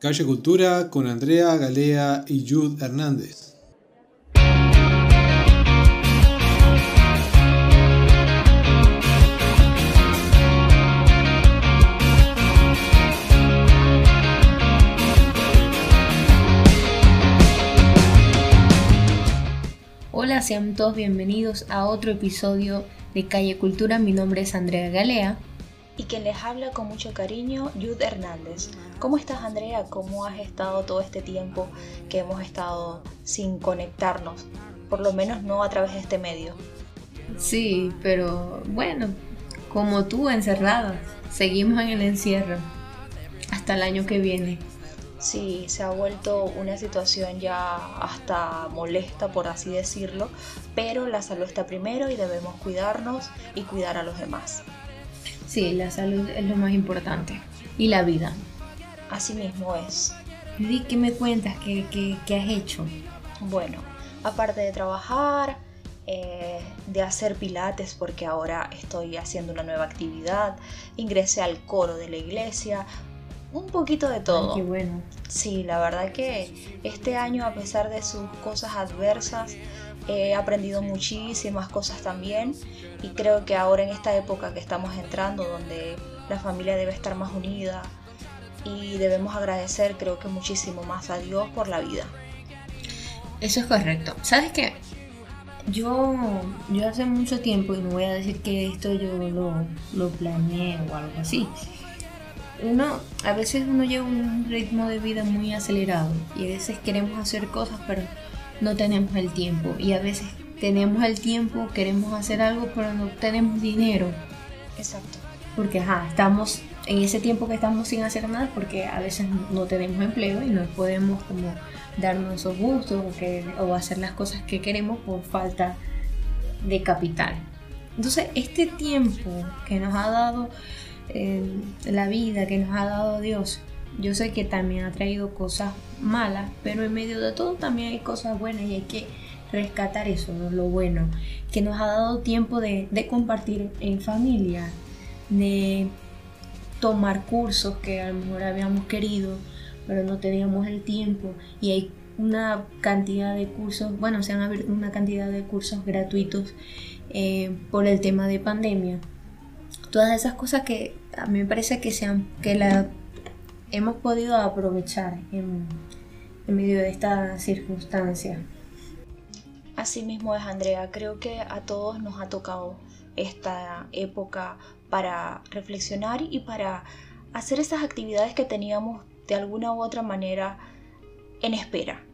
Calle Cultura con Andrea Galea y Jude Hernández. Hola, sean todos bienvenidos a otro episodio de Calle Cultura. Mi nombre es Andrea Galea. Y quien les habla con mucho cariño, Jude Hernández. ¿Cómo estás, Andrea? ¿Cómo has estado todo este tiempo que hemos estado sin conectarnos? Por lo menos no a través de este medio. Sí, pero bueno, como tú, encerrada. Seguimos en el encierro hasta el año que viene. Sí, se ha vuelto una situación ya hasta molesta, por así decirlo, pero la salud está primero y debemos cuidarnos y cuidar a los demás. Sí, la salud es lo más importante. Y la vida. Así mismo es. ¿qué me cuentas? ¿Qué, has hecho? Bueno, aparte de trabajar, eh, de hacer pilates porque ahora estoy haciendo una nueva actividad, ingresé al coro de la iglesia, un poquito de todo. qué bueno. Sí, la verdad que este año, a pesar de sus cosas adversas, he aprendido muchísimas cosas también y creo que ahora en esta época que estamos entrando, donde la familia debe estar más unida y debemos agradecer, creo que muchísimo más a Dios por la vida. Eso es correcto. ¿Sabes qué? Yo, yo hace mucho tiempo, y no voy a decir que esto yo lo, lo planeé o algo así, uno, a veces uno lleva un ritmo de vida muy acelerado y a veces queremos hacer cosas pero no tenemos el tiempo y a veces tenemos el tiempo, queremos hacer algo pero no tenemos dinero. Exacto. Porque ajá, estamos en ese tiempo que estamos sin hacer nada porque a veces no tenemos empleo y no podemos como darnos esos gustos o, o hacer las cosas que queremos por falta de capital. Entonces, este tiempo que nos ha dado la vida que nos ha dado Dios. Yo sé que también ha traído cosas malas, pero en medio de todo también hay cosas buenas y hay que rescatar eso, lo bueno, que nos ha dado tiempo de, compartir en familia, de tomar cursos que a lo mejor habíamos querido, pero no teníamos el tiempo. Y hay una cantidad de cursos, bueno, se han abierto una cantidad de cursos gratuitos eh, por el tema de pandemia. Todas esas cosas que a mí me parece que, sean, que la hemos podido aprovechar en, medio de esta circunstancia. Así mismo es, Andrea. Creo que a todos nos ha tocado esta época para reflexionar y para hacer esas actividades que teníamos de alguna u otra manera en espera.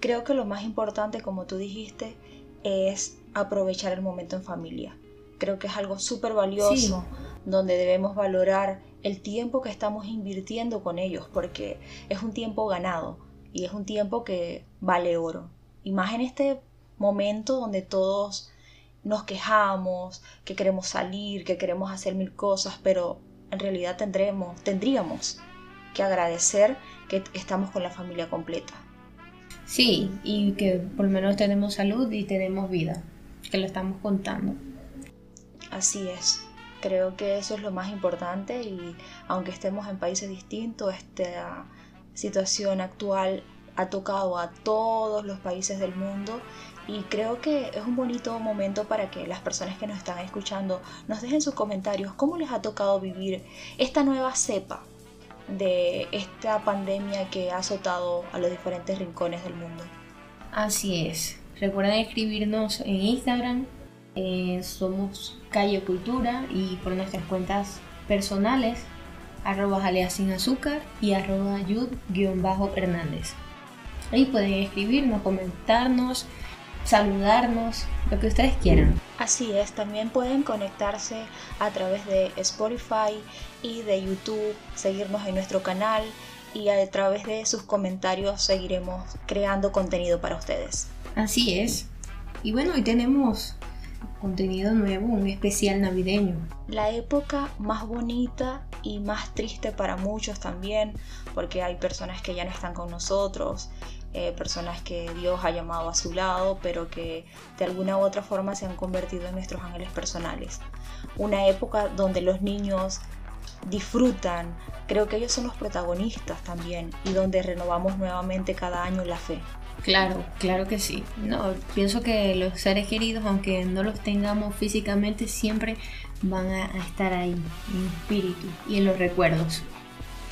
Creo que lo más importante, como tú dijiste, es aprovechar el momento en familia. Creo que es algo súper valioso donde debemos valorar el tiempo que estamos invirtiendo con ellos porque es un tiempo ganado y es un tiempo que vale oro. Y más en este momento donde todos nos quejamos, que queremos salir, que queremos hacer mil cosas, pero en realidad tendremos, tendríamos que agradecer que estamos con la familia completa. Sí, y que por lo menos tenemos salud y tenemos vida, que lo estamos contando. Así es. Creo que eso es lo más importante y aunque estemos en países distintos, esta situación actual ha tocado a todos los países del mundo y creo que es un bonito momento para que las personas que nos están escuchando nos dejen sus comentarios cómo les ha tocado vivir esta nueva cepa de esta pandemia que ha azotado a los diferentes rincones del mundo. Así es. Recuerden escribirnos en Instagram, eh, somos Calle Cultura y por nuestras cuentas personales, arroba jalea sin azúcar y arroba yud-hernández. Ahí pueden escribirnos, comentarnos, saludarnos, lo que ustedes quieran. Así es, también pueden conectarse a través de Spotify y de YouTube, seguirnos en nuestro canal y a través de sus comentarios seguiremos creando contenido para ustedes. Así es. Y bueno, hoy tenemos contenido nuevo, un especial navideño. La época más bonita y más triste para muchos también, porque hay personas que ya no están con nosotros, eh, personas que Dios ha llamado a su lado, pero que de alguna u otra forma se han convertido en nuestros ángeles personales. Una época donde los niños disfrutan. Creo que ellos son los protagonistas también y donde renovamos nuevamente cada año la fe. Claro, claro que sí. No, pienso que los seres queridos, aunque no los tengamos físicamente, siempre van a estar ahí, en espíritu y en los recuerdos.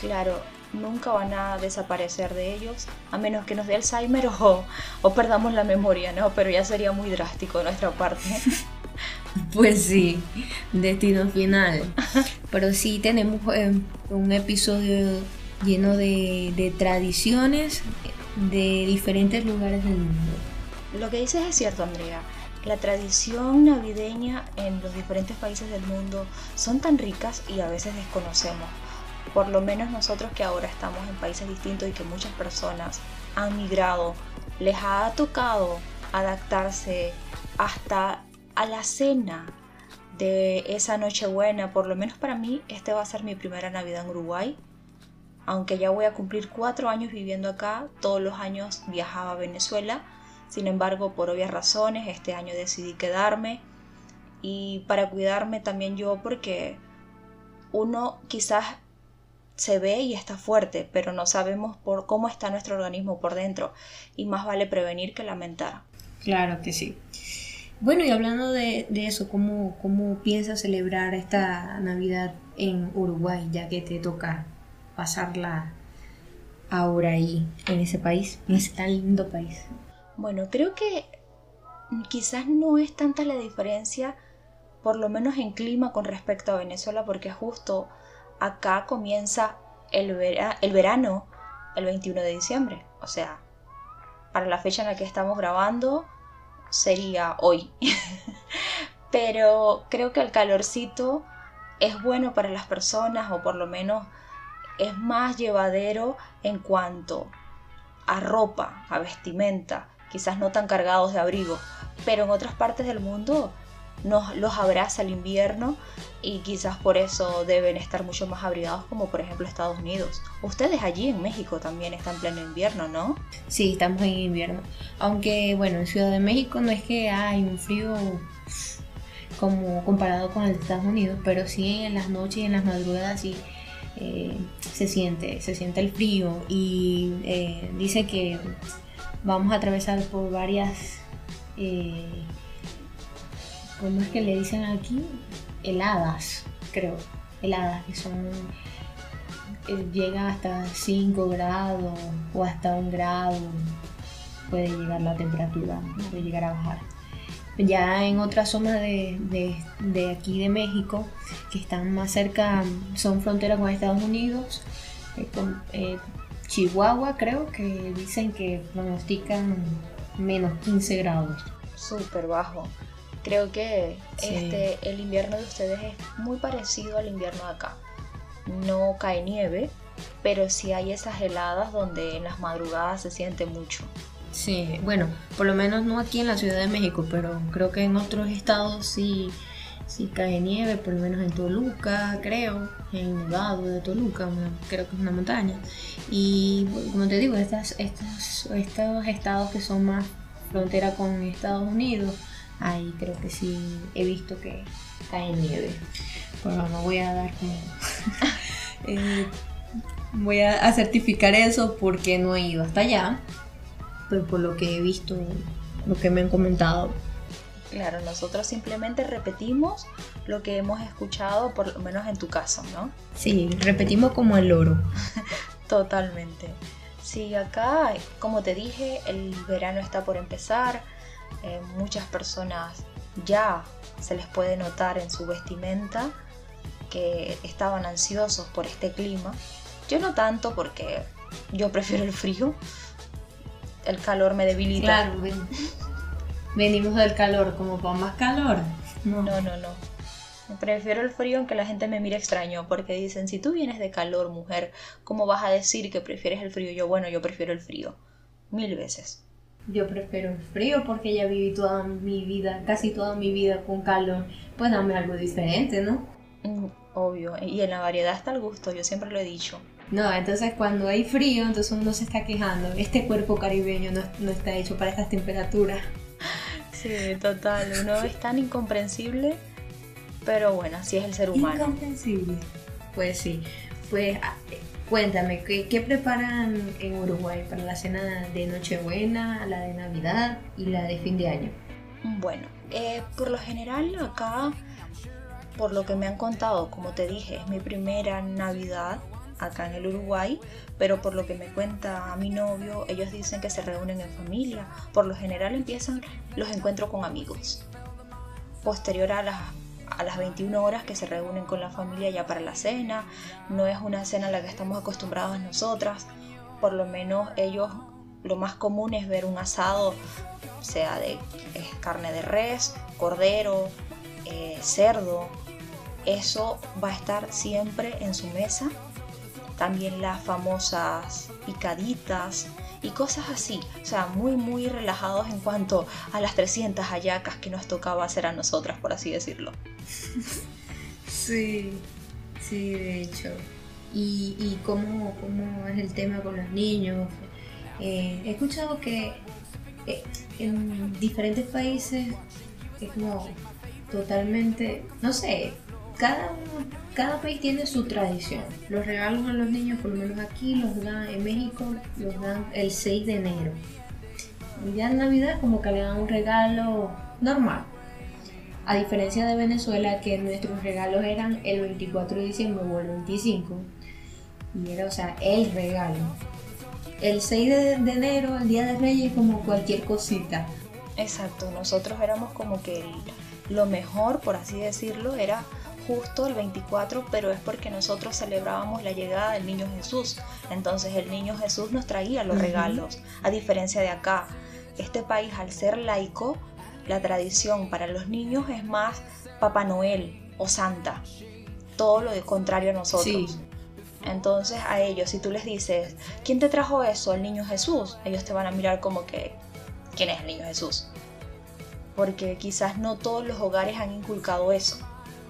Claro, nunca van a desaparecer de ellos, a menos que nos dé Alzheimer o, o perdamos la memoria, ¿no? Pero ya sería muy drástico de nuestra parte. Pues sí, destino final. Pero sí tenemos eh, un episodio lleno de, de tradiciones de diferentes lugares del mundo. Lo que dices es cierto, Andrea. La tradición navideña en los diferentes países del mundo son tan ricas y a veces desconocemos. Por lo menos nosotros que ahora estamos en países distintos y que muchas personas han migrado, les ha tocado adaptarse hasta a la cena de esa Nochebuena. Por lo menos para mí, este va a ser mi primera Navidad en Uruguay aunque ya voy a cumplir cuatro años viviendo acá, todos los años viajaba a Venezuela. Sin embargo, por obvias razones, este año decidí quedarme y para cuidarme también yo porque uno quizás se ve y está fuerte, pero no sabemos por cómo está nuestro organismo por dentro y más vale prevenir que lamentar. Claro que sí. Bueno, y hablando de, eso, ¿cómo, ¿cómo piensas celebrar esta Navidad en Uruguay, ya que te toca pasarla ahora ahí, en ese país, en ese tan lindo país? Bueno, creo que quizás no es tanta la diferencia, por lo menos en clima con respecto a Venezuela, porque justo acá comienza el, el verano el 21 de diciembre. O sea, para la fecha en la que estamos grabando sería hoy. Pero creo que el calorcito es bueno para las personas o por lo menos es más llevadero en cuanto a ropa, a vestimenta, quizás no tan cargados de abrigo, pero en otras partes del mundo nos los abraza el invierno y quizás por eso deben estar mucho más abrigados como por ejemplo Estados Unidos. Ustedes allí en México también están en pleno invierno, ¿no? Sí, estamos en invierno. Aunque bueno, en Ciudad de México no es que hay un frío como comparado con el de Estados Unidos, pero sí en las noches y en las madrugadas y eh, se, siente, se siente el frío y eh, dice que vamos a atravesar por varias, eh, ¿cómo es que le dicen aquí? Heladas, creo, heladas que son, llega hasta 5 grados o hasta un grado, puede llegar la temperatura, puede llegar a bajar ya en otras zonas de, aquí de México que están más cerca, son frontera con Estados Unidos, eh, con, eh, Chihuahua creo que dicen que pronostican menos 15 grados. Súper bajo. Creo que este, el invierno de ustedes es muy parecido al invierno de acá. No cae nieve, pero sí hay esas heladas donde en las madrugadas se siente mucho. Sí, bueno, por lo menos no aquí en la Ciudad de México, pero creo que en otros estados sí, sí cae nieve, por lo menos en Toluca, creo, en Nevado de Toluca, creo que es una montaña. Y como te digo, estos estados que son más frontera con Estados Unidos, ahí creo que sí he visto que cae nieve. Pero no voy a dar como... Eh, voy a certificar eso porque no he ido hasta allá pues, por lo que he visto, lo que me han comentado. Claro, nosotros simplemente repetimos lo que hemos escuchado, por lo menos en tu caso, ¿no? Sí, repetimos como el oro. Totalmente. Sí, acá, como te dije, el verano está por empezar. Eh, muchas personas ya se les puede notar en su vestimenta que estaban ansiosos por este clima. Yo no tanto porque yo prefiero el frío, el calor me debilita. Claro, venimos del calor, como para más calor. No, no, no. no. Prefiero el frío aunque la gente me mire extraño, porque dicen, si tú vienes de calor, mujer, ¿cómo vas a decir que prefieres el frío? Yo, bueno, yo prefiero el frío. Mil veces. Yo prefiero el frío porque ya viví toda mi vida, casi toda mi vida con calor. Pues dame algo diferente, ¿no? Mm, obvio. Y en la variedad está el gusto, yo siempre lo he dicho. No, entonces cuando hay frío, entonces uno se está quejando. Este cuerpo caribeño no, está hecho para estas temperaturas. Sí, total. Uno es tan incomprensible, pero bueno, así es el ser humano. Incomprensible. Pues sí, pues ah, cuéntame, ¿qué, preparan en Uruguay para la cena de Nochebuena, la de Navidad y la de fin de año? Bueno, eh, por lo general acá, por lo que me han contado, como te dije, es mi primera Navidad acá en el Uruguay, pero por lo que me cuenta mi novio, ellos dicen que se reúnen en familia. Por lo general empiezan los encuentros con amigos. Posterior a las, a las 21 horas que se reúnen con la familia ya para la cena, no es una cena a la que estamos acostumbrados nosotras, por lo menos ellos lo más común es ver un asado, sea de carne de res, cordero, eh, cerdo. Eso va a estar siempre en su mesa también las famosas picaditas y cosas así, o sea, muy muy relajados en cuanto a las 300 hallacas que nos tocaba hacer a nosotras, por así decirlo. Sí, sí, de hecho. ¿Y, y cómo, cómo, es el tema con los niños? Eh, he escuchado que eh, en diferentes países es como totalmente, no sé, cada, cada país tiene su tradición. Los regalos a los niños, por lo menos aquí, los dan en México, los dan el 6 de enero. El día de Navidad como que le dan un regalo normal. A diferencia de Venezuela, que nuestros regalos eran el 24 de diciembre o el 25. Y era, o sea, el regalo. El 6 de, enero, el Día de Reyes, como cualquier cosita. Exacto, nosotros éramos como que lo mejor, por así decirlo, era justo el 24, pero es porque nosotros celebrábamos la llegada del niño Jesús. Entonces el niño Jesús nos traía los regalos, a diferencia de acá. Este país, al ser laico, la tradición para los niños es más Papá Noel o Santa. Todo lo contrario a nosotros. Entonces a ellos, si tú les dices, ¿quién te trajo eso? El niño Jesús. Ellos te van a mirar como que, ¿quién es el niño Jesús? Porque quizás no todos los hogares han inculcado eso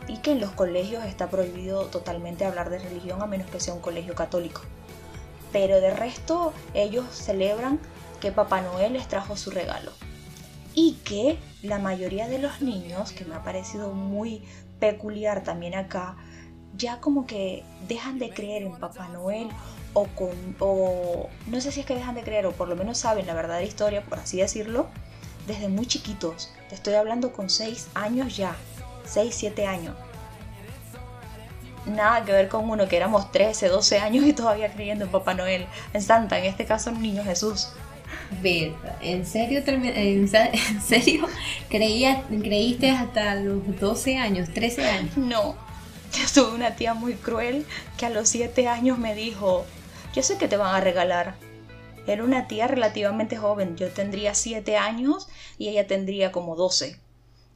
y que en los colegios está prohibido totalmente hablar de religión a menos que sea un colegio católico. Pero de resto ellos celebran que Papá Noel les trajo su regalo. Y que la mayoría de los niños, que me ha parecido muy peculiar también acá, ya como que dejan de creer en Papá Noel o con o no sé si es que dejan de creer o por lo menos saben la verdadera historia, por así decirlo, desde muy chiquitos. Te estoy hablando con 6 años ya. 6, 7 años. Nada que ver con uno que éramos 13, 12 años y todavía creyendo en Papá Noel, en Santa, en este caso en Niño Jesús. ¿en serio, en serio creías, creíste hasta los 12 años, 13 años? No, yo tuve una tía muy cruel que a los 7 años me dijo, yo sé que te van a regalar. Era una tía relativamente joven, yo tendría 7 años y ella tendría como 12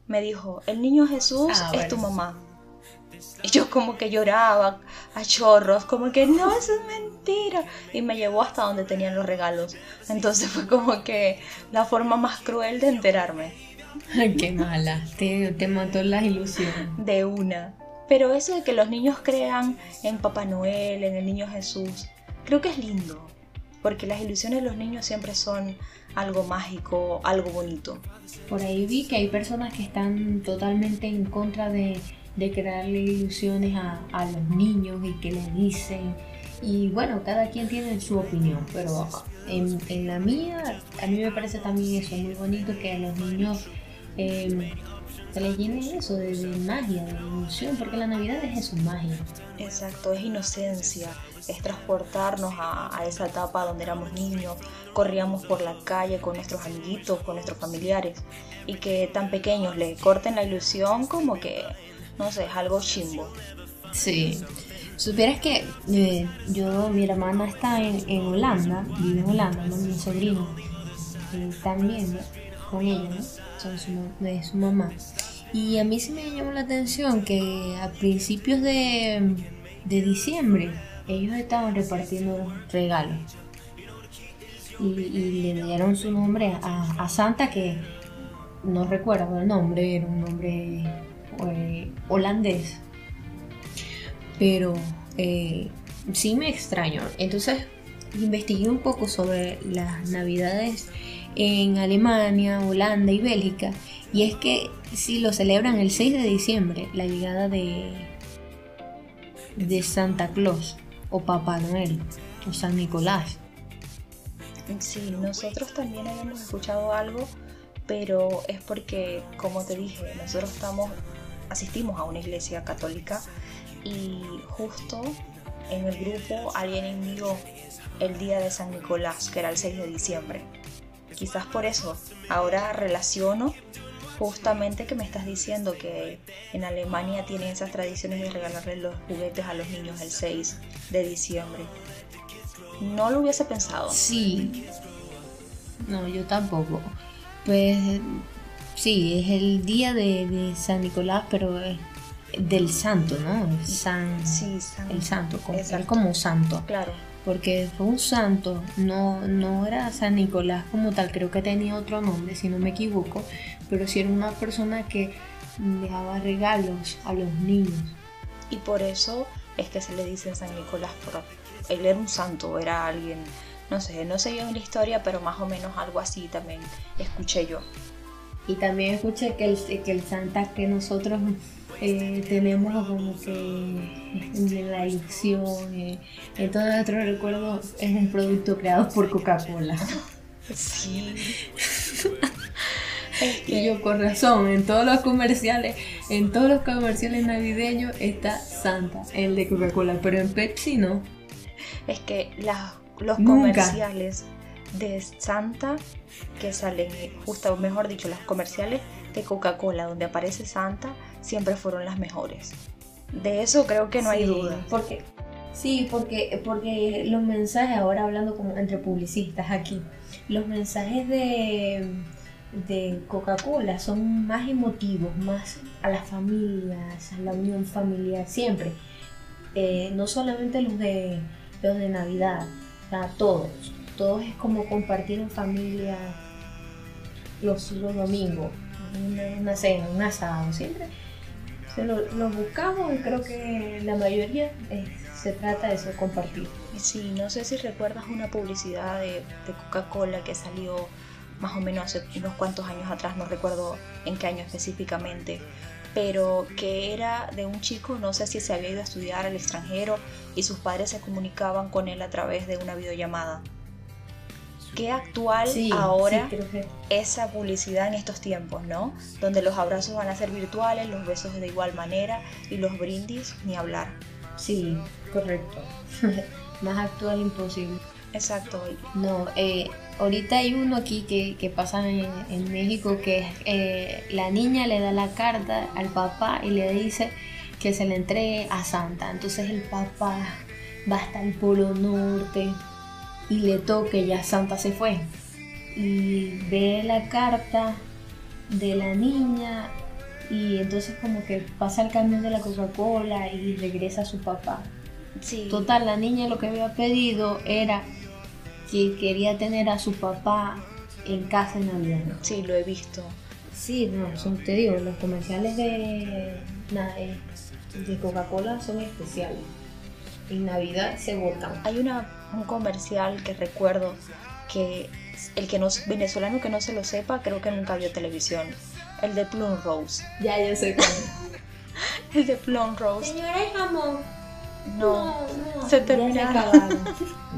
me dijo, el niño Jesús ah, es tu mamá. Y yo como que lloraba a chorros, como que no, eso es mentira. Y me llevó hasta donde tenían los regalos. Entonces fue como que la forma más cruel de enterarme. Qué mala, te, te mató las ilusiones. De una. Pero eso de que los niños crean en Papá Noel, en el niño Jesús, creo que es lindo. Porque las ilusiones de los niños siempre son algo mágico, algo bonito. Por ahí vi que hay personas que están totalmente en contra de, crearle ilusiones a, los niños y que les dicen. Y bueno, cada quien tiene su opinión, pero en, la mía, a mí me parece también eso muy bonito que a los niños em, se les llene eso de, magia, de ilusión, porque la Navidad es eso, magia. Exacto, es inocencia, es transportarnos a, a esa etapa donde éramos niños, corríamos por la calle con nuestros amiguitos, con nuestros familiares, y que tan pequeños le corten la ilusión como que, no sé, es algo chimbo. Sí. Supieras que eh, yo, mi hermana está en, en, Holanda, vive en Holanda, mi sobrino eh, también con ella, ¿no? Son su, de su mamá. Y a mí sí me llamó la atención que a principios de, de diciembre ellos estaban repartiendo regalos y, le dieron su nombre a, Santa, que no recuerdo el nombre, era un nombre eh, holandés. Pero eh, sí me extraño. Entonces investigué un poco sobre las navidades en Alemania, Holanda y Bélgica. Y es que si lo celebran el 6 de diciembre, la llegada de, de Santa Claus o Papá Noel o San Nicolás. Sí, nosotros también habíamos escuchado algo, pero es porque, como te dije, nosotros estamos, asistimos a una iglesia católica y justo en el grupo alguien envió el día de San Nicolás, que era el 6 de diciembre. Quizás por eso ahora relaciono justamente que me estás diciendo que en Alemania tienen esas tradiciones de regalarle los juguetes a los niños el 6 de diciembre. No lo hubiese pensado. Sí. No, yo tampoco. Pues sí, es el día de, San Nicolás, pero es del santo, ¿no? San, sí, el santo, como, como santo. Claro. Porque fue un santo, no, no era San Nicolás como tal, creo que tenía otro nombre, si no me equivoco, pero sí era una persona que dejaba regalos a los niños. Y por eso es que se le dice San Nicolás, por él era un santo, era alguien, no sé, no sé bien la historia, pero más o menos algo así también escuché yo. Y también escuché que el, que el Santa que nosotros eh, tenemos como que la elección, eh, en todo nuestro recuerdo, es un producto creado por Coca-Cola. Sí. y yo con razón, en todos los comerciales, en todos los comerciales navideños está Santa, el de Coca-Cola, pero en Pepsi no es que los comerciales de Santa que salen, justo mejor dicho, los comerciales de Coca-Cola donde aparece Santa siempre fueron las mejores. De eso creo que no hay duda. Porque, sí, porque, porque los mensajes, ahora hablando como entre publicistas aquí, los mensajes de, de Coca-Cola son más emotivos, más a las familias, a la unión familiar, siempre. Eh, no solamente los de los de Navidad, o todos. Todos es como compartir en familia los, los domingos, una, cena, un asado, siempre. Se lo, buscamos y creo que la mayoría eh, se trata de eso, compartir. Sí, no sé si recuerdas una publicidad de, de Coca-Cola que salió más o menos hace unos cuantos años atrás, no recuerdo en qué año específicamente, pero que era de un chico, no sé si se había ido a estudiar al extranjero y sus padres se comunicaban con él a través de una videollamada. Qué actual ahora esa publicidad en estos tiempos, ¿no? Donde los abrazos van a ser virtuales, los besos de igual manera y los brindis ni hablar. Sí, correcto. Más actual imposible. Exacto. No, eh, ahorita hay uno aquí que, pasa en, México que eh, la niña le da la carta al papá y le dice que se le entregue a Santa. Entonces el papá va hasta el Polo Norte y le toque, ya Santa se fue. Y ve la carta de la niña y entonces como que pasa el camión de la Coca-Cola y regresa a su papá. Sí. Total, la niña lo que había pedido era que quería tener a su papá en casa en Navidad. Sí, lo he visto. Sí, no, son, te digo, los comerciales de, de Coca-Cola son especiales. En Navidad se votan. Hay una, un comercial que recuerdo que el que no venezolano que no se lo sepa, creo que nunca vio televisión. El de Plum Rose. Ya, ya sé cuál. el de Plum Rose. Señora, hay jamón. No, no, se terminaron.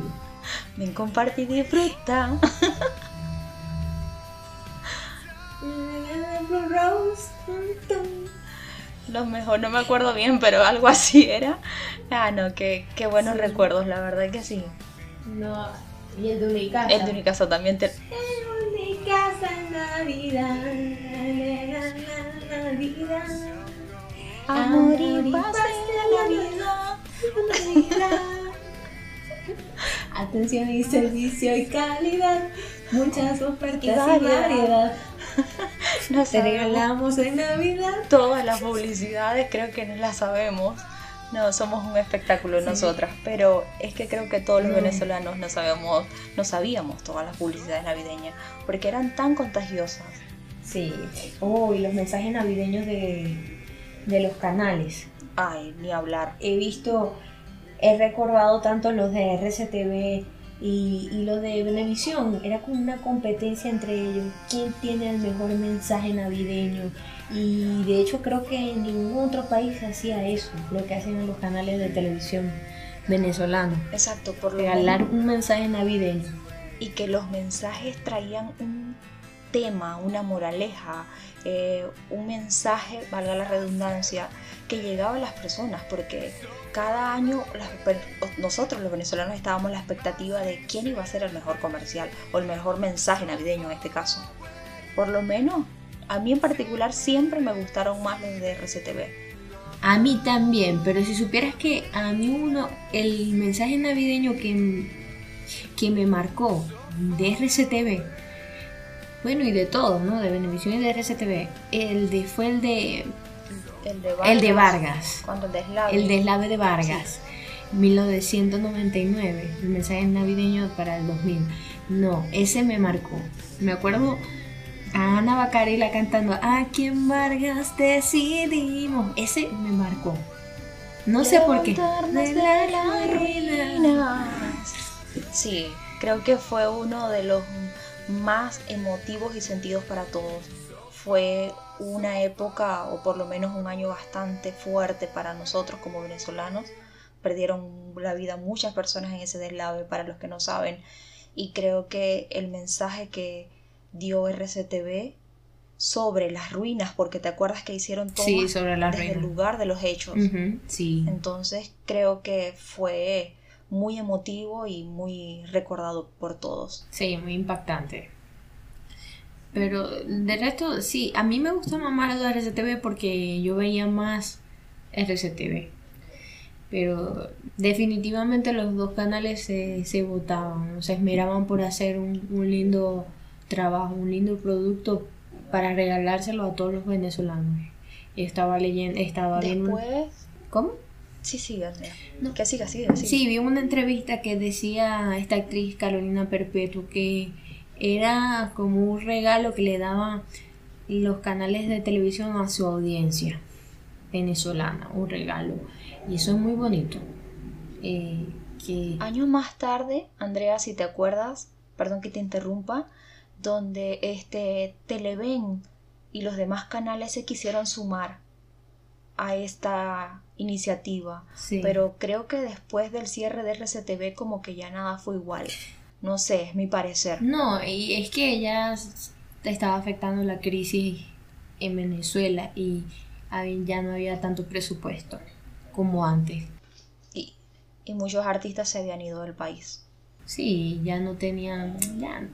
Ven, comparte y disfruta. Lo mejor, no me acuerdo bien, pero algo así era. Ah, no, qué, qué buenos recuerdos, la verdad que sí. No, y el de Unicasa. El de Unicasa también te. El Unicasa Navidad, Navidad. Amor y paz en la vida. Navidad. Atención y servicio y calidad. Muchas ofertas y variedad. Nos regalamos en Navidad. Todas las publicidades creo que no las sabemos. No, somos un espectáculo nosotras, pero es que creo que todos los venezolanos no sabemos, no sabíamos todas las publicidades navideñas, porque eran tan contagiosas. Sí. Oh, y los mensajes navideños de, de los canales. Ay, ni hablar. He visto he recordado tanto los de RCTV Y, y lo de Venevisión era como una competencia entre ellos. ¿Quién tiene el mejor mensaje navideño? Y de hecho creo que en ningún otro país hacía eso, lo que hacen en los canales de televisión venezolanos. Exacto, por lo Regalar un mensaje navideño. y que los mensajes traían un tema, una moraleja, eh, un mensaje, valga la redundancia, que llegaba a las personas, porque cada año las nosotros los venezolanos estábamos en la expectativa de quién iba a ser el mejor comercial o el mejor mensaje navideño en este caso. Por lo menos, a mí en particular siempre me gustaron más los de RCTV. A mí también, pero si supieras que a mí uno, el mensaje navideño que, que me marcó de RCTV, bueno y de todo, ¿no? De Venevisión y de RCTV, el de, fue el de, El de el de Vargas, Cuando el deslave. el deslave de Vargas, 1999, el mensaje navideño para el 2000. No, ese me marcó. Me acuerdo a Ana Bacarela cantando Aquí en Vargas decidimos. Ese me marcó. No sé por qué. De las ruinas. ruinas. Sí, creo que fue uno de los más emotivos y sentidos para todos. Fue una época, o por lo menos un año bastante fuerte para nosotros como venezolanos. Perdieron la vida muchas personas en ese deslave, para los que no saben. Y creo que el mensaje que dio RCTV sobre las ruinas, porque te acuerdas que hicieron todo Sí, sobre desde el lugar de los hechos. Sí. Entonces creo que fue muy emotivo y muy recordado por todos. Sí, muy impactante. Pero de resto, sí, a mí me gusta más lo de RCTV porque yo veía más RCTV. Pero definitivamente los dos canales se, se votaban, se esmeraban por hacer un, un lindo trabajo, un lindo producto para regalárselo a todos los venezolanos. Estaba leyendo, estaba viendo... Después, ¿Cómo? Sí, Andrea. No. Que siga, sigue, sigue. Sí, vi una entrevista que decía esta actriz Carolina Perpetuo que era como un regalo que le daban los canales de televisión a su audiencia venezolana, un regalo. Y eso es muy bonito. Eh, que Años más tarde, Andrea, si te acuerdas, perdón que te interrumpa, donde este Televen y los demás canales se quisieron sumar a esta iniciativa. sí. Pero creo que después del cierre de RCTV como que ya nada fue igual. No sé, es mi parecer. No, y es que ya estaba afectando la crisis en Venezuela y ya no había tanto presupuesto como antes. Y, y muchos artistas se habían ido del país. Sí, ya no tenían, ya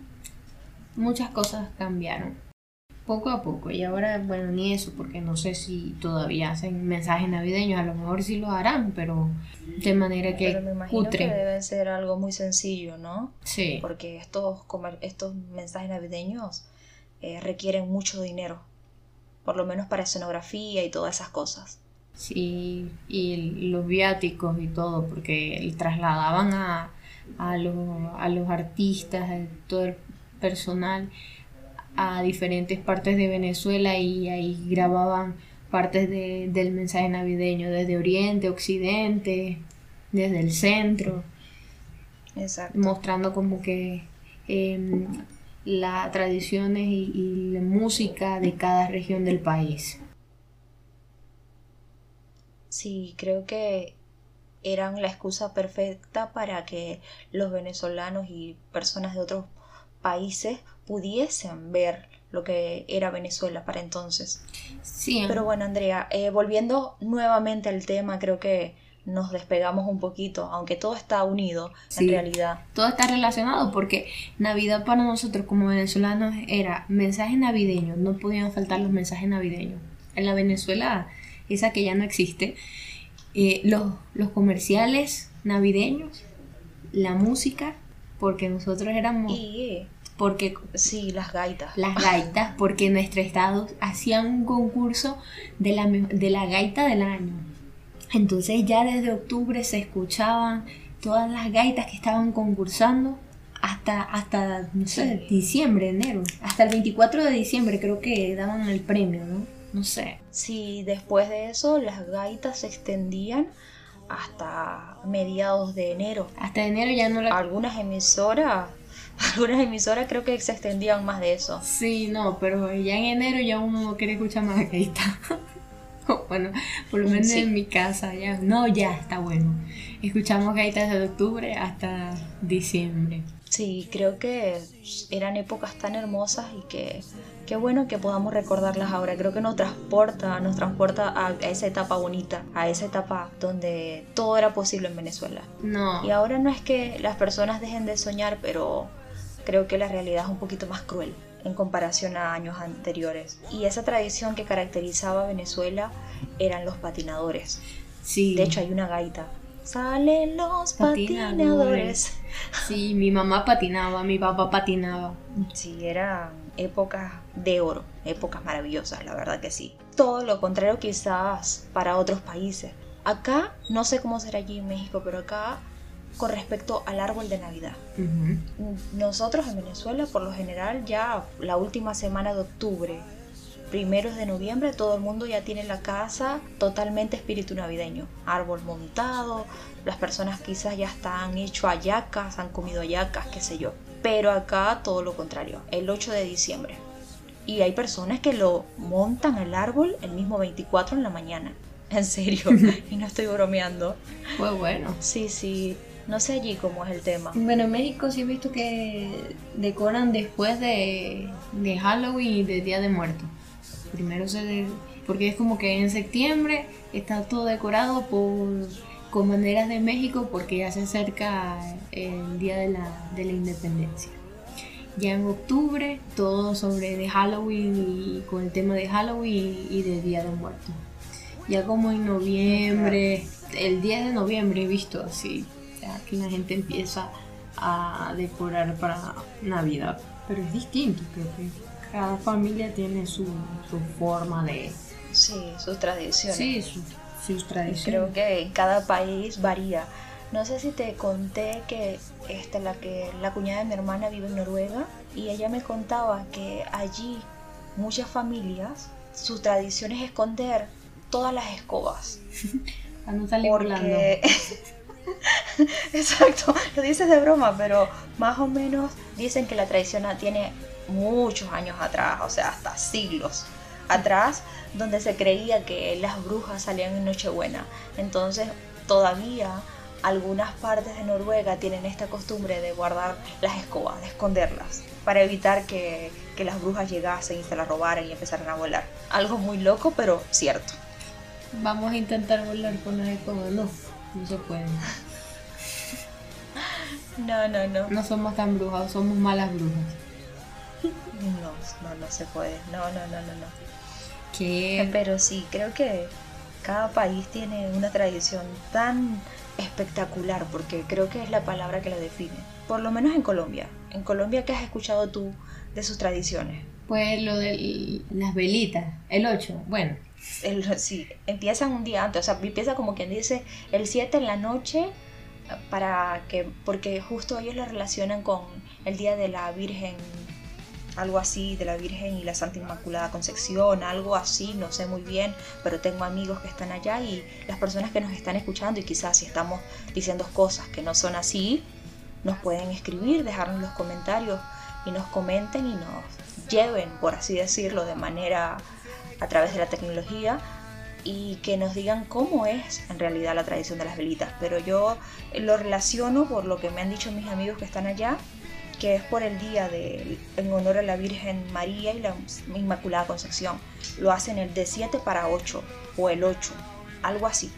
muchas cosas cambiaron poco a poco y ahora bueno ni eso porque no sé si todavía hacen mensajes navideños, a lo mejor sí lo harán, pero de manera que Pero me imagino cutre. que debe ser algo muy sencillo, ¿no? Sí, Porque estos, comer- estos mensajes navideños eh, requieren mucho dinero. Por lo menos para escenografía y todas esas cosas. sí, y los viáticos y todo, porque trasladaban a, a, los, a los artistas, a todo el personal a diferentes partes de Venezuela y ahí grababan partes de- del mensaje navideño desde Oriente, Occidente, desde el centro, Exacto. mostrando como que em, las tradiciones y, y la música de cada región del país. Sí, creo que eran la excusa perfecta para que los venezolanos y personas de otros países pudiesen ver lo que era Venezuela para entonces. Sí, Pero bueno, Andrea, eh, volviendo nuevamente al tema, creo que nos despegamos un poquito, aunque todo está unido Sí. en realidad. todo está relacionado porque Navidad para nosotros como venezolanos era mensaje navideño, no podían faltar los mensajes navideños. En la Venezuela, esa que ya no existe, eh, los, los comerciales navideños, la música, porque nosotros éramos, Y porque sí, las gaitas. las gaitas, porque en nuestro estado hacían un concurso de la, de la gaita del año. Entonces ya desde octubre se escuchaban todas las gaitas que estaban concursando hasta, hasta no sé, diciembre, enero. Hasta el 24 de diciembre creo que daban el premio, ¿no? No sé. Sí, después de eso las gaitas se extendían hasta mediados de enero. Hasta enero ya no la... Algunas emisoras, algunas emisoras creo que se extendían más de eso. Sí, no, pero ya en enero ya uno no quiere escuchar más gaita. bueno, por lo menos Sí. en mi casa ya, no, ya está bueno. Escuchamos gaitas desde octubre hasta diciembre. Sí, creo que eran épocas tan hermosas y que qué bueno que podamos recordarlas ahora. Creo que nos transporta, nos transporta a, a esa etapa bonita, a esa etapa donde todo era posible en Venezuela. No, Y ahora no es que las personas dejen de soñar, pero creo que la realidad es un poquito más cruel en comparación a años anteriores. Y esa tradición que caracterizaba a Venezuela eran los patinadores. sí. De hecho, hay una gaita. Salen los Patinadores. patinadores. Sí, mi mamá patinaba, mi papá patinaba. Sí, eran épocas de oro, épocas maravillosas, la verdad que sí. Todo lo contrario quizás para otros países. Acá, no sé cómo será allí en México, pero acá con respecto al árbol de Navidad. Nosotros en Venezuela, por lo general, ya la última semana de octubre, primeros de noviembre, todo el mundo ya tiene la casa totalmente espíritu navideño. Árbol montado, las personas quizás ya están hecho hallacas, han comido hallacas, qué sé yo. Pero acá todo lo contrario, el 8 de diciembre. Y hay personas que lo montan el árbol el mismo 24 en la mañana. En serio, y no estoy bromeando. Fue bueno. Sí, sí, no sé allí cómo es el tema. Bueno, en México sí he visto que decoran después de, de Halloween y de Día de Muertos. Primero se... de- porque es como que en septiembre está todo decorado por con banderas de México porque ya se acerca el Día de la, de la Independencia. Ya en octubre todo sobre de Halloween y con el tema de Halloween y de Día de Muertos. Ya como en noviembre, el 10 de noviembre he visto así, ya que la gente empieza a decorar para Navidad. Pero es distinto, creo que cada familia tiene su, su forma de... Sí, sus tradiciones. Sí, su- sus tradiciones. Creo que en cada país varía. No sé si te conté que esta, la que la cuñada de mi hermana vive en Noruega y ella me contaba que allí muchas familias su tradición es esconder todas las escobas Para no salir porque exacto lo dices de broma pero más o menos dicen que la tradición tiene muchos años atrás o sea hasta siglos atrás donde se creía que las brujas salían en Nochebuena. Entonces todavía algunas partes de Noruega tienen esta costumbre de guardar las escobas de esconderlas para evitar que, que las brujas llegasen y se las robaran y empezaran a volar. Algo muy loco pero cierto. Vamos a intentar volar con las escobas. No, no se puede. no no no No somos tan brujas, somos malas brujas. No, no, no se puede. No, no, no, no, no. Que Pero sí, creo que cada país tiene una tradición tan espectacular, porque creo que es la palabra que la define. Por lo menos en Colombia. En Colombia, ¿qué has escuchado tú de sus tradiciones? Pues lo de las velitas, el 8, bueno, El, sí, empiezan un día antes, o sea, empieza como quien dice el 7 en la noche para que, porque justo ellos lo relacionan con el día de la Virgen, algo así, de la Virgen y la Santa Inmaculada Concepción, algo así, no sé muy bien, pero tengo amigos que están allá y las personas que nos están escuchando y quizás si estamos diciendo cosas que no son así, nos pueden escribir, dejarnos los comentarios y nos comenten y nos lleven, por así decirlo, de manera a través de la tecnología y que nos digan cómo es en realidad la tradición de las velitas. Pero yo lo relaciono por lo que me han dicho mis amigos que están allá, que es por el día de, en honor a la Virgen María y la Inmaculada Concepción. Lo hacen el de 7 para 8 o el 8, algo así.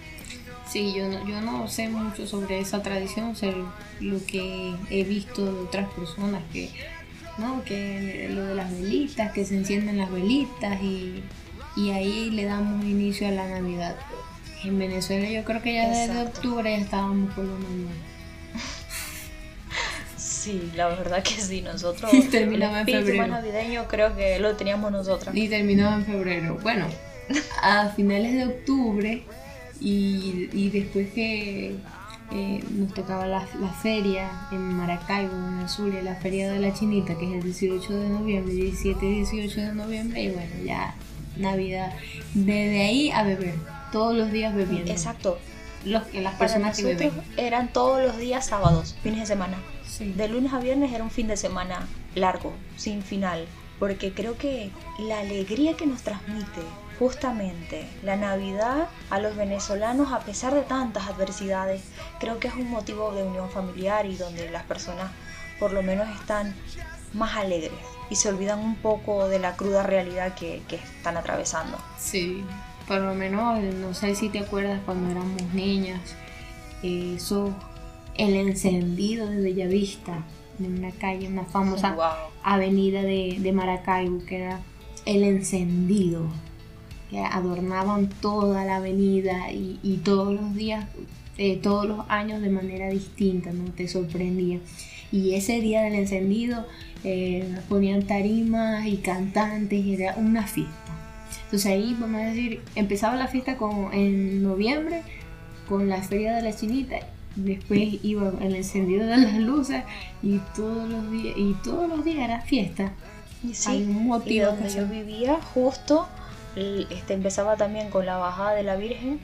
sí, yo no, yo no sé mucho sobre esa tradición, sé lo que he visto de otras personas que, no, que lo de las velitas, que se encienden las velitas y, y ahí le damos inicio a la Navidad. En Venezuela yo creo que ya desde Exacto. octubre ya estábamos por lo normal. Sí, la verdad que sí, nosotros Y el terminaba en más febrero. navideño creo que lo teníamos nosotras. Y terminaba en febrero. Bueno, a finales de octubre y, y después que eh, nos tocaba la, la feria en Maracaibo, en Zulia, la feria de la Chinita, que es el 18 de noviembre, 17 y 18 de noviembre, y bueno, ya Navidad. Desde ahí a beber, todos los días bebiendo. Exacto. los, las personas que beben. Eran todos los días sábados, fines de semana. De lunes a viernes era un fin de semana largo, sin final, porque creo que la alegría que nos transmite justamente la Navidad a los venezolanos, a pesar de tantas adversidades, creo que es un motivo de unión familiar y donde las personas por lo menos están más alegres y se olvidan un poco de la cruda realidad que, están atravesando. Sí, por lo menos, no sé si te acuerdas cuando éramos niñas, eso, el encendido de Bellavista, de una calle, una famosa avenida de, Maracaibo, que era el encendido, que adornaban toda la avenida y, todos los días, eh, todos los años de manera distinta, ¿no? Te sorprendía. Y ese día del encendido eh, ponían tarimas y cantantes, y era una fiesta. Entonces ahí, vamos a decir, empezaba la fiesta con, en noviembre con la feria de la chinita después iba el encendido de las luces y todos los días y todos los días era fiesta y sí, motivo donde yo vivía justo este, empezaba también con la bajada de la Virgen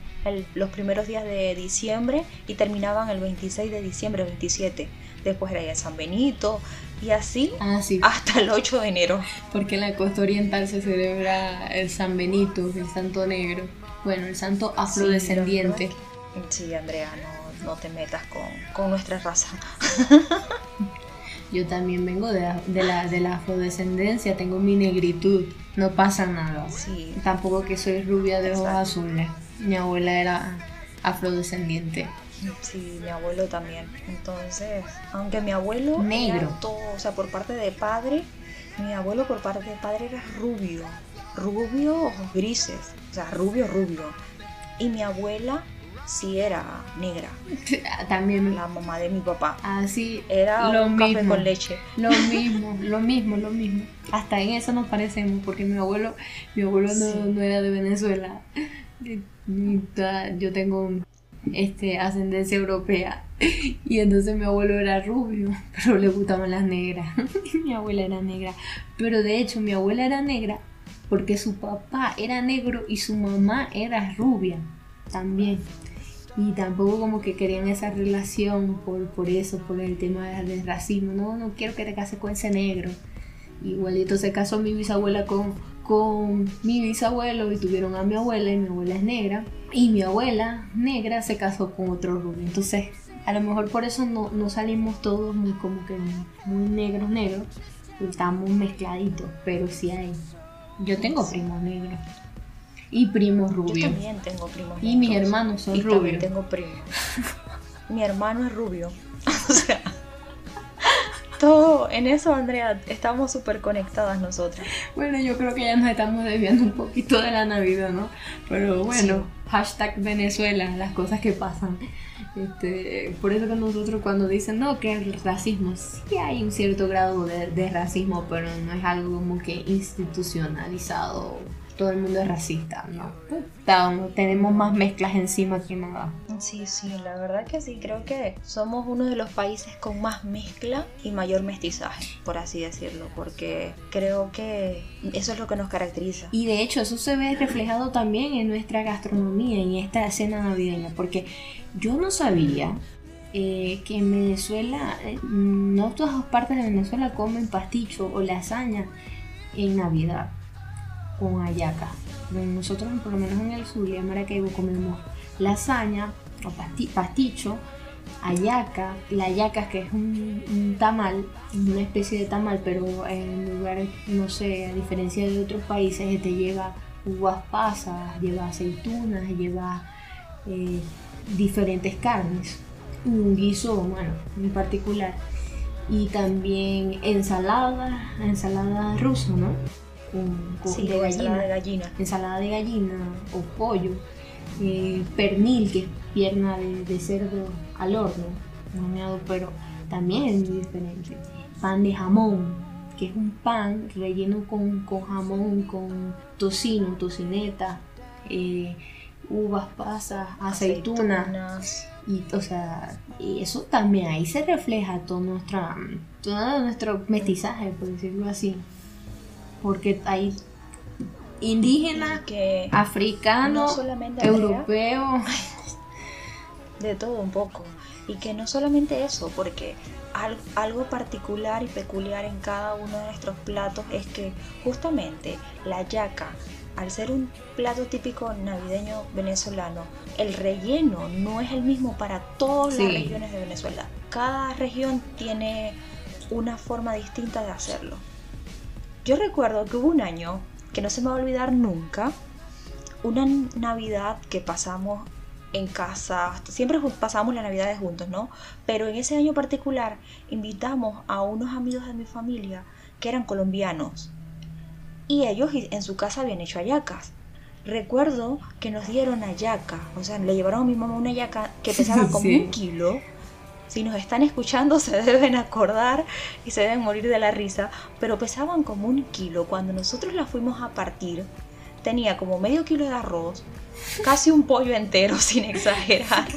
los primeros días de diciembre y terminaban el 26 de diciembre, 27. Después era ya San Benito y así ah, hasta el 8 de enero. Porque en la costa oriental se celebra el San Benito, el Santo Negro. Bueno, el Santo afrodescendiente. Sí, Andrea, no, te metas con, nuestra raza. Yo también vengo de la, de, la, afrodescendencia, tengo mi negritud, no pasa nada. Tampoco que soy rubia de ojos azules. Mi abuela era afrodescendiente. Sí, mi abuelo también. Entonces, aunque mi abuelo negro, todo, o sea, por parte de padre, mi abuelo por parte de padre era rubio, rubio, ojos grises, o sea, rubio, rubio. Y mi abuela sí era negra. También. La mamá de mi papá. Así. Era lo un mismo, café con leche. Lo mismo, lo mismo, lo mismo. Hasta en eso nos parecemos, porque mi abuelo, mi abuelo no, era de Venezuela. Yo tengo este, ascendencia europea. Y entonces mi abuelo era rubio, pero le gustaban las negras. mi abuela era negra. Pero de hecho mi abuela era negra porque su papá era negro y su mamá era rubia también y tampoco como que querían esa relación por, por eso, por el tema del racismo. No, no quiero que te cases con ese negro. Igualito se casó mi bisabuela con, con mi bisabuelo y tuvieron a mi abuela y mi abuela es negra. Y mi abuela negra se casó con otro rubio. Entonces, a lo mejor por eso no, no salimos todos muy como que muy negros, negros. Estamos mezcladitos, pero sí hay. Yo tengo primos negros. Y primos rubios. Yo también tengo primos. Y mis hermanos son y rubios. tengo primos. Mi hermano es rubio. o sea, todo en eso, Andrea, estamos súper conectadas nosotras. Bueno, yo creo que ya nos estamos desviando un poquito de la Navidad, ¿no? Pero bueno, hashtag Venezuela, las cosas que pasan. Este, por eso que nosotros cuando dicen, no, que el racismo, sí hay un cierto grado de, de racismo, pero no es algo como que institucionalizado todo el mundo es racista, ¿no? tenemos más mezclas encima que nada. Sí, sí, la verdad que sí, creo que somos uno de los países con más mezcla y mayor mestizaje, por así decirlo, porque creo que eso es lo que nos caracteriza. Y de hecho eso se ve reflejado también en nuestra gastronomía, en esta escena navideña, porque yo no sabía eh, que en Venezuela, eh, no todas partes de Venezuela comen pasticho o lasaña en Navidad con ayaca. Nosotros, por lo menos en el y en Maracaibo, comemos lasaña o pasticho, ayaca. La ayaca que es un, tamal, una especie de tamal, pero en lugares, no sé, a diferencia de otros países, este lleva uvas pasas, lleva aceitunas, lleva eh, diferentes carnes. Un guiso, bueno, en particular. Y también ensalada, ensalada rusa, ¿no? Con, de, gallina, ensalada de gallina o pollo, eh, pernil, que es pierna de, cerdo al horno, pero también es muy diferente. Pan de jamón, que es un pan relleno con, jamón, con tocino, tocineta, eh, uvas pasas, aceitunas. Y, o sea, eso también ahí se refleja todo, nuestra, todo nuestro mestizaje, por decirlo así porque hay indígenas, africanos, europeos. de todo un poco. Y que no solamente eso, porque algo particular y peculiar en cada uno de nuestros platos es que justamente la yaca, al ser un plato típico navideño venezolano, el relleno no es el mismo para todas las regiones de Venezuela. Cada región tiene una forma distinta de hacerlo. Yo recuerdo que hubo un año que no se me va a olvidar nunca, una Navidad que pasamos en casa, siempre pasamos las Navidades juntos, ¿no? Pero en ese año particular invitamos a unos amigos de mi familia que eran colombianos y ellos en su casa habían hecho ayacas. Recuerdo que nos dieron ayaca, o sea, le llevaron a mi mamá una ayaca que pesaba como un kilo. Si nos están escuchando se deben acordar y se deben morir de la risa, pero pesaban como un kilo. Cuando nosotros la fuimos a partir, tenía como medio kilo de arroz, casi un pollo entero, sin exagerar.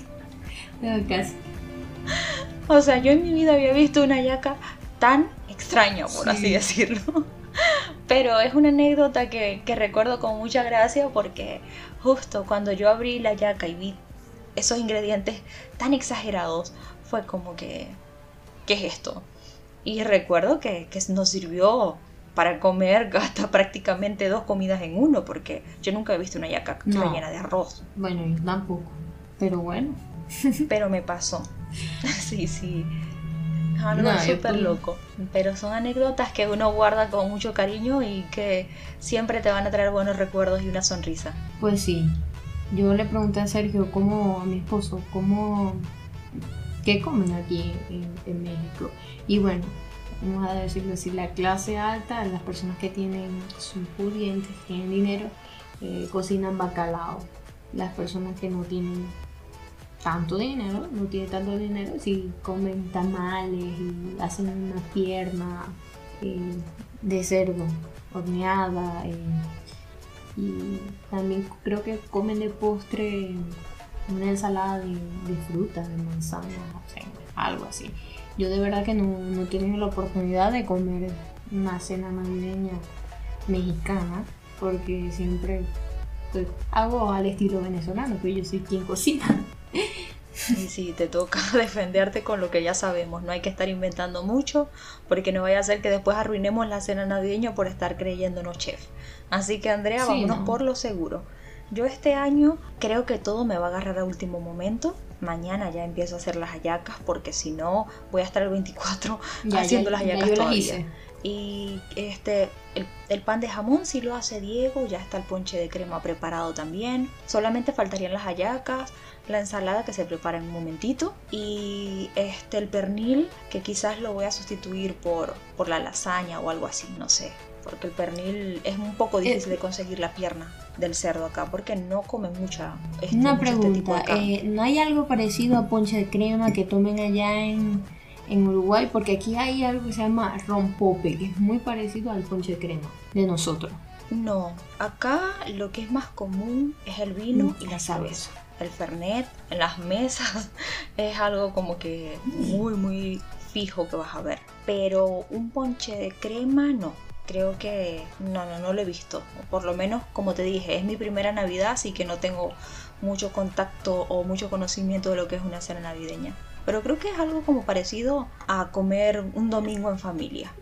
O sea, yo en mi vida había visto una yaca tan extraña, por así decirlo. Pero es una anécdota que, que, recuerdo con mucha gracia porque justo cuando yo abrí la yaca y vi esos ingredientes tan exagerados, fue como que, ¿qué es esto? Y recuerdo que, que nos sirvió para comer hasta prácticamente dos comidas en uno, porque yo nunca he visto una yaca rellena de arroz. Bueno, yo tampoco, pero bueno. pero me pasó. sí, sí. Algo no, súper loco. Pero son anécdotas que uno guarda con mucho cariño y que siempre te van a traer buenos recuerdos y una sonrisa. Pues sí. Yo le pregunté a Sergio, cómo, a mi esposo, cómo, qué comen aquí en México. Y bueno, vamos a decirlo así, la clase alta, las personas que tienen sus pudientes, tienen dinero, eh, cocinan bacalao. Las personas que no tienen tanto dinero, no tienen tanto dinero, si comen tamales y hacen una pierna eh, de cerdo horneada. Eh, y también creo que comen de postre una ensalada de, de frutas, de manzana, algo así. Yo de verdad que no, no he la oportunidad de comer una cena navideña mexicana porque siempre pues, hago al estilo venezolano, que yo soy quien cocina. Y sí, te toca defenderte con lo que ya sabemos. No hay que estar inventando mucho porque no vaya a ser que después arruinemos la cena navideña por estar creyéndonos chef. Así que Andrea, vámonos por lo seguro. Yo este año creo que todo me va a agarrar a último momento mañana ya empiezo a hacer las hallacas porque si no voy a estar el 24 haciendo las hallacas todavía. Y este, el, pan de jamón si lo hace Diego, ya está el ponche de crema preparado también. Solamente faltarían las hallacas, la ensalada que se prepara en un momentito y este el pernil que quizás lo voy a sustituir por, por la lasaña o algo así, no sé. Porque el pernil es un poco difícil de conseguir la pierna del cerdo acá porque no comen mucha este, una este pregunta eh, no hay algo parecido a ponche de crema que tomen allá en, en Uruguay porque aquí hay algo que se llama rompope que es muy parecido al ponche de crema de nosotros. No acá lo que es más común es el vino mm, y la cerveza. El fernet en las mesas es algo como que muy muy fijo que vas a ver. Pero un ponche de crema no creo que no, no, no lo he visto. Por lo menos, como te dije, es mi primera Navidad, así que no tengo mucho contacto o mucho conocimiento de lo que es una cena navideña. Pero creo que es algo como parecido a comer un domingo en familia.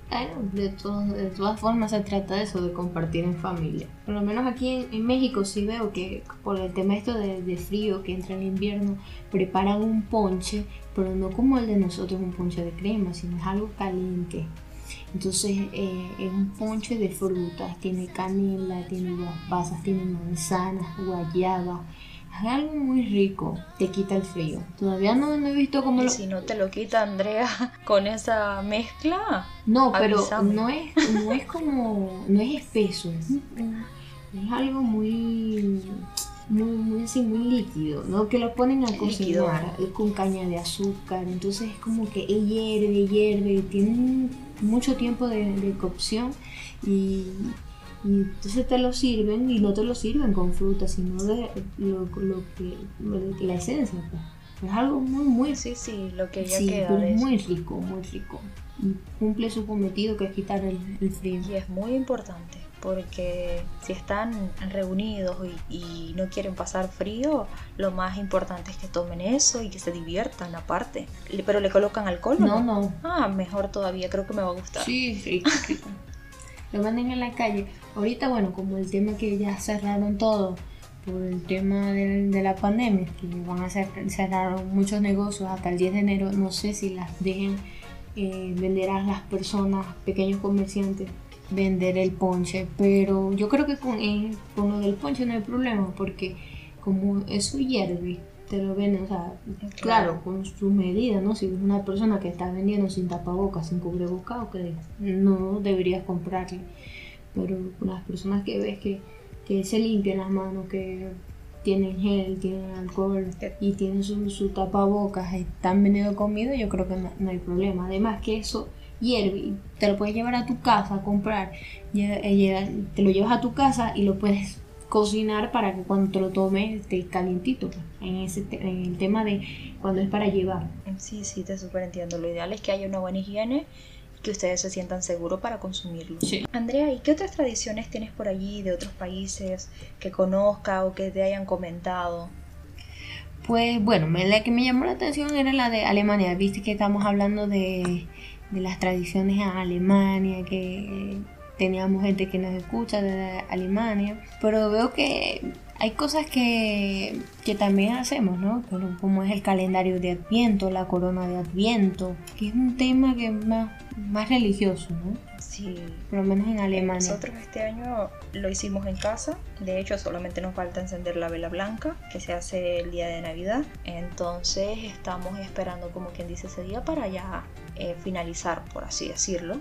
de, de todas formas se trata de eso, de compartir en familia. Por lo menos aquí en, México sí veo que por el tema esto de, de, frío que entra en invierno, preparan un ponche, pero no como el de nosotros, un ponche de crema, sino es algo caliente. Entonces eh, es un ponche de frutas, tiene canela, tiene pasas, tiene manzanas, guayaba. Es algo muy rico, te quita el frío. Todavía no, he visto cómo ¿Y si no te lo quita Andrea con esa mezcla? No, pero no es, no es como, no es espeso. Es algo muy muy, muy así, muy líquido, ¿no? Que lo ponen a cocinar con caña de azúcar, entonces es como que hierve, hierve, tiene mucho tiempo de, cocción y, entonces te lo sirven y no te lo sirven con fruta, sino de lo, que, la esencia. Pues. Es algo muy, muy... Sí, sí, lo que ya queda muy rico, muy rico. Y cumple su cometido que es quitar el, el frío. Y es muy importante porque si están reunidos y, y, no quieren pasar frío, lo más importante es que tomen eso y que se diviertan aparte. Pero le colocan alcohol. No, no. Ah, mejor todavía, creo que me va a gustar. Sí, sí. lo venden en la calle. Ahorita, bueno, como el tema que ya cerraron todo por el tema de, de la pandemia, que van a cerrar muchos negocios hasta el 10 de enero, no sé si las dejen eh, vender a las personas, pequeños comerciantes, vender el ponche, pero yo creo que con, con lo del ponche no hay problema, porque como eso hierve, te lo venden, o sea, claro, con su medida, ¿no? Si es una persona que está vendiendo sin tapabocas, sin cubrebocas, que no deberías comprarle. Pero las personas que ves que, que se limpian las manos, que tienen gel, tienen alcohol y tienen su, su tapabocas, están vendiendo comida, yo creo que no, hay problema. Además que eso hierve y te lo puedes llevar a tu casa a comprar, eh, te lo llevas a tu casa y lo puedes cocinar para que cuando te lo tomes esté calientito pues, en, ese en el tema de cuando es para llevar. Sí, sí, te súper entiendo. Lo ideal es que haya una buena higiene que ustedes se sientan seguros para consumirlo. Sí. Andrea, ¿y qué otras tradiciones tienes por allí de otros países que conozca o que te hayan comentado? Pues bueno, la que me llamó la atención era la de Alemania. Viste que estamos hablando de, de las tradiciones en Alemania, que teníamos gente que nos escucha de Alemania, pero veo que hay cosas que, que también hacemos, ¿no? Como es el calendario de Adviento, la corona de Adviento, que es un tema que es más, más religioso, ¿no? Sí. Por lo menos en Alemania. Nosotros este año lo hicimos en casa. De hecho, solamente nos falta encender la vela blanca, que se hace el día de Navidad. Entonces, estamos esperando, como quien dice, ese día para ya eh, finalizar, por así decirlo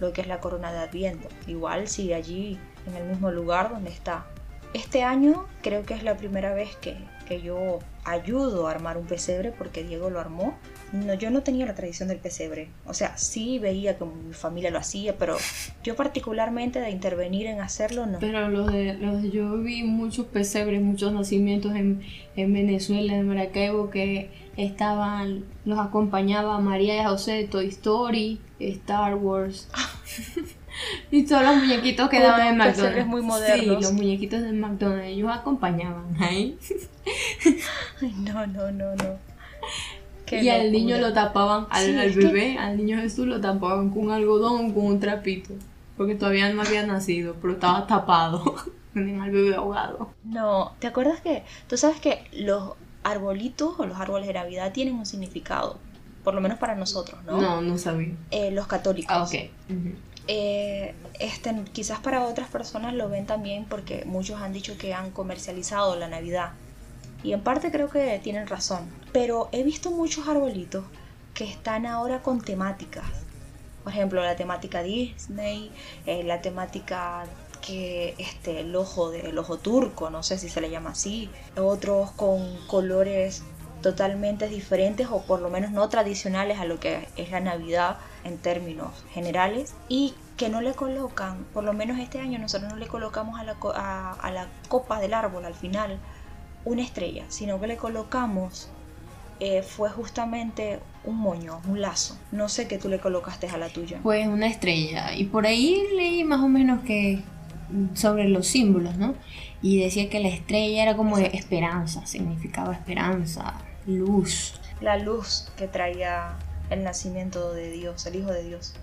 lo que es la corona de Adviento. Igual sigue allí en el mismo lugar donde está. Este año creo que es la primera vez que, que yo ayudo a armar un pesebre porque Diego lo armó. No, yo no tenía la tradición del pesebre. O sea, sí veía que mi familia lo hacía, pero yo particularmente de intervenir en hacerlo no. Pero los de, los, yo vi muchos pesebres, muchos nacimientos en, en Venezuela, en Maracaibo, que estaban, los acompañaba María y José de Toy Story, Star Wars. y todos los muñequitos que daban en McDonald's. muy modernos. Sí, los muñequitos de McDonald's, ellos acompañaban ahí. Ay, no, no, no, no. Y al niño lo tapaban, al, bebé, al niño Jesús lo tapaban con algodón, con un trapito. Porque todavía no había nacido, pero estaba tapado. Tenían al bebé ahogado. No, ¿te acuerdas que tú sabes que los arbolitos o los árboles de Navidad tienen un significado? Por lo menos para nosotros, ¿no? No, no sabía. Eh, los católicos. Ah, ok. Eh, este, quizás para otras personas lo ven también porque muchos han dicho que han comercializado la Navidad. Y en parte creo que tienen razón. Pero he visto muchos arbolitos que están ahora con temáticas. Por ejemplo, la temática Disney, eh, la temática que este el ojo del ojo turco, no sé si se le llama así, otros con colores totalmente diferentes o por lo menos no tradicionales a lo que es la Navidad en términos generales y que no le colocan, por lo menos este año nosotros no le colocamos a la, a, la copa del árbol al final una estrella, sino que le colocamos eh, fue justamente un moño, un lazo. No sé qué tú le colocaste a la tuya. Pues una estrella. Y por ahí leí más o menos que sobre los símbolos, ¿no? Y decía que la estrella era como esperanza, significaba esperanza, luz. La luz que traía el nacimiento de Dios, el Hijo de Dios.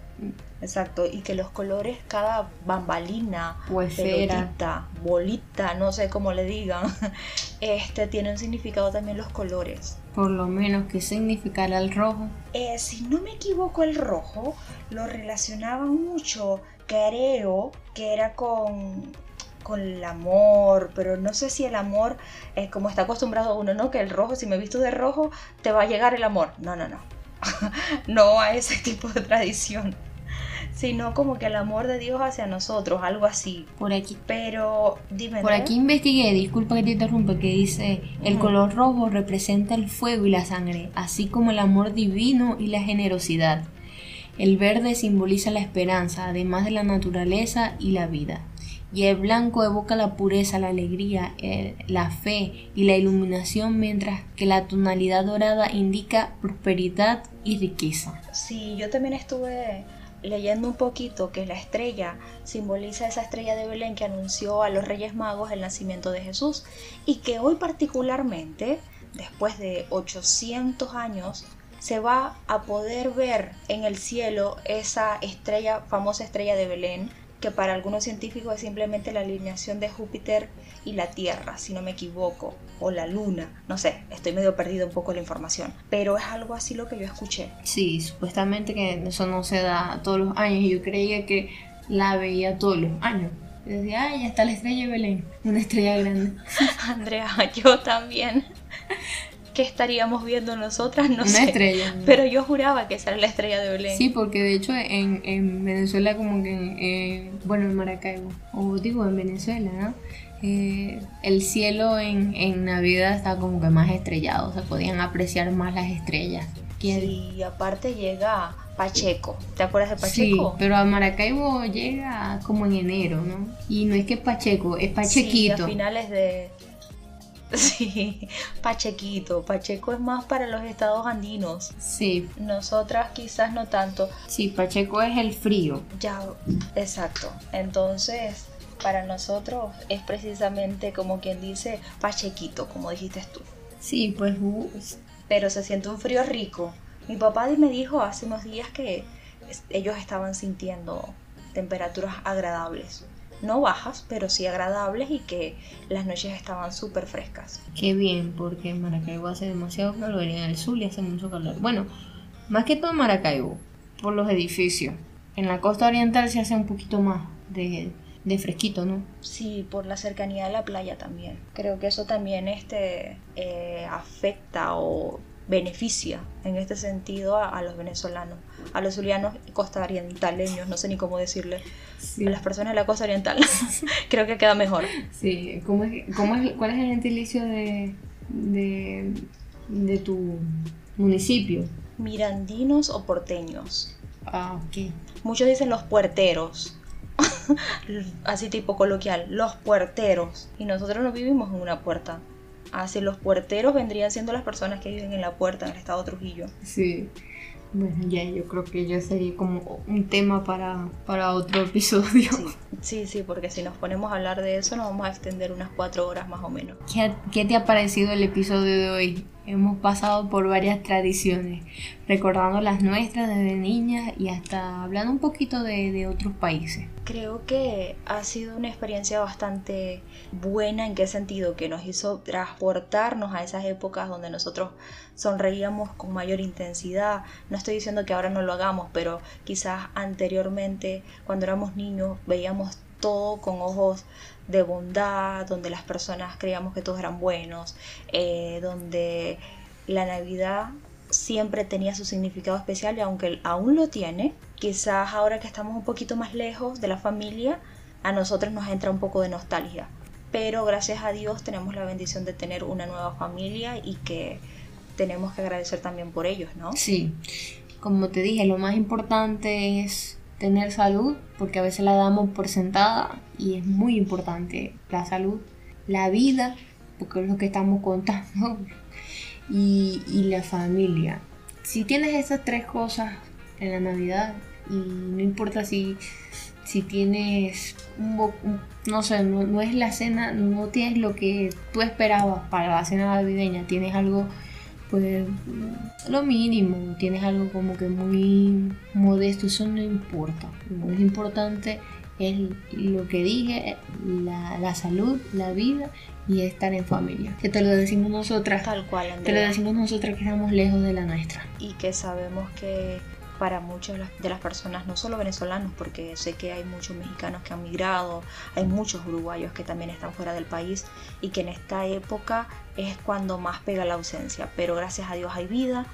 Exacto, y que los colores, cada bambalina, pelotita, bolita, no sé cómo le digan, este tiene un significado también los colores. Por lo menos, ¿qué significará el rojo? Eh, si no me equivoco, el rojo lo relacionaban mucho, creo que era con con el amor, pero no sé si el amor como está acostumbrado uno, ¿no? Que el rojo, si me visto de rojo, te va a llegar el amor. No, no, no. no a ese tipo de tradición. Sino como que el amor de Dios hacia nosotros, algo así. Por aquí. Pero dime. Por aquí investigué, disculpa que te interrumpa, que dice, el color rojo representa el fuego y la sangre, así como el amor divino y la generosidad. El verde simboliza la esperanza, además de la naturaleza y la vida y el blanco evoca la pureza, la alegría, la fe y la iluminación, mientras que la tonalidad dorada indica prosperidad y riqueza. Sí, yo también estuve leyendo un poquito que la estrella simboliza esa estrella de Belén que anunció a los Reyes Magos el nacimiento de Jesús y que hoy particularmente, después de 800 años, se va a poder ver en el cielo esa estrella, famosa estrella de Belén, que para algunos científicos es simplemente la alineación de Júpiter y la Tierra, si no me equivoco, o la Luna, no sé, estoy medio perdido un poco la información, pero es algo así lo que yo escuché. Sí, supuestamente que eso no se da todos los años, yo creía que la veía todos los años. decía, ay, ya está la estrella de Belén, una estrella grande. Andrea, yo también. ¿Qué estaríamos viendo nosotras? No una sé. estrella. Pero yo juraba que esa era la estrella de Belén. Sí, porque de hecho en, en Venezuela como que, eh, bueno, en Maracaibo, o digo en Venezuela, ¿no? Eh, el cielo en, en Navidad está como que más estrellado, se podían apreciar más las estrellas. ¿Quién? Sí, y aparte llega Pacheco. ¿Te acuerdas de Sí, Pacheco? pero a Maracaibo llega como en enero, ¿no? Y no es que es Pacheco, es Sí, Pachequito. a finales de... Sí, Pachequito. Pacheco es más para los estados andinos. Sí, Nosotras quizás no tanto. sí, Pacheco es el frío. Ya, exacto. Entonces, para nosotros es precisamente como quien dice Pachequito, como dijiste tú. Sí, pues uh, Pero se siente un frío rico. Mi papá me dijo hace unos días que ellos estaban sintiendo temperaturas agradables. No bajas, pero sí agradables y que las noches estaban súper frescas. qué bien, porque en Maracaibo hace demasiado calor y en el sur le hace mucho calor. Bueno, más que todo en Maracaibo, por los edificios. En la costa oriental se hace un poquito más de, de fresquito, ¿no? Sí, por la cercanía de la playa también. Creo que eso también este, eh, afecta o beneficia en este sentido a, a los venezolanos, a los zulianos y costa orientaleños, no sé ni cómo decirle, Sí. a las personas de la costa oriental. Creo que queda mejor. Sí, ¿cómo es, cómo es, ¿cuál es el gentilicio de, de, de tu municipio? Mirandinos o porteños. Ah, ok. Muchos dicen los puerteros. Así tipo coloquial, los puerteros. Y nosotros no vivimos en una puerta. Así los puerteros vendrían siendo las personas que viven en la puerta en el estado de Trujillo. Sí. Bueno, ya yo creo que ya sería como un tema para, para otro episodio. Sí, sí, sí, porque si nos ponemos a hablar de eso nos vamos a extender unas cuatro horas más o menos. ¿Qué, qué te ha parecido el episodio de hoy? Hemos pasado por varias tradiciones, recordando las nuestras desde niñas y hasta hablando un poquito de, de otros países. Creo que ha sido una experiencia bastante buena en qué sentido, que nos hizo transportarnos a esas épocas donde nosotros sonreíamos con mayor intensidad. No estoy diciendo que ahora no lo hagamos, pero quizás anteriormente, cuando éramos niños, veíamos todo con ojos de bondad, donde las personas creíamos que todos eran buenos, eh, donde la Navidad siempre tenía su significado especial y aunque aún lo tiene, quizás ahora que estamos un poquito más lejos de la familia, a nosotros nos entra un poco de nostalgia. Pero gracias a Dios tenemos la bendición de tener una nueva familia y que tenemos que agradecer también por ellos, ¿no? Sí, como te dije, lo más importante es tener salud, porque a veces la damos por sentada y es muy importante la salud, la vida, porque es lo que estamos contando, y, y la familia. Si tienes esas tres cosas en la Navidad, y no importa si, si tienes, un, no sé, no es la cena, no tienes lo que tú esperabas para la cena navideña, tienes algo pues lo mínimo, tienes algo como que muy modesto, eso no importa. Lo más importante es lo que dije, la, la salud, la vida y estar en familia. Que te lo decimos nosotras, Tal cual, te lo Andrea. decimos nosotras que estamos lejos de la nuestra. y que sabemos que para muchas de las personas, no solo venezolanos, porque sé que hay muchos mexicanos que han migrado, hay muchos uruguayos que también están fuera del país y que en esta época es cuando más pega la ausencia, pero gracias a Dios hay vida,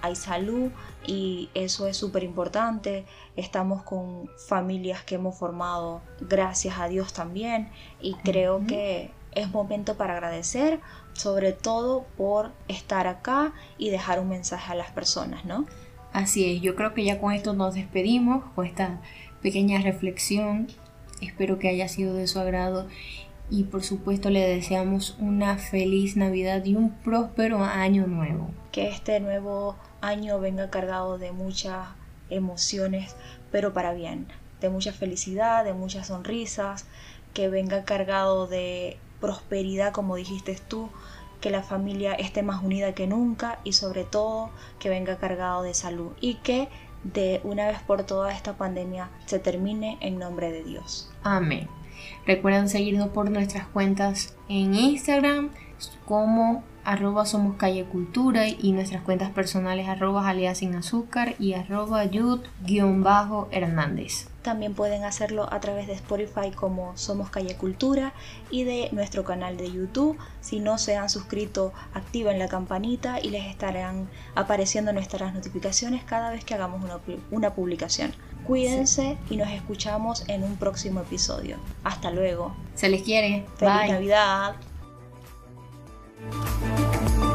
hay salud y eso es súper importante. Estamos con familias que hemos formado gracias a Dios también y creo que es momento para agradecer, sobre todo por estar acá y dejar un mensaje a las personas, ¿no? Así es, yo creo que ya con esto nos despedimos, con esta pequeña reflexión. Espero que haya sido de su agrado y por supuesto le deseamos una feliz Navidad y un próspero año nuevo. Que este nuevo año venga cargado de mucha emociones, pero para bien, de mucha felicidad, de muchas sonrisas, que venga cargado de prosperidad, como dijiste tú, que la familia esté más unida que nunca y sobre todo que venga cargado de salud y que de una vez por todas esta pandemia se termine en nombre de Dios. Amén. Recuerden seguirnos por nuestras cuentas en Instagram como arroba somos calle cultura y nuestras cuentas personales arroba sin azúcar y arroba yud-hernández. También pueden hacerlo a través de Spotify como Somos Calle Cultura y de nuestro canal de YouTube. Si no se han suscrito, activen la campanita y les estarán apareciendo nuestras notificaciones cada vez que hagamos una, publicación. Cuídense y nos escuchamos en un próximo episodio. Hasta luego. Se les quiere. Feliz Navidad. Thank you.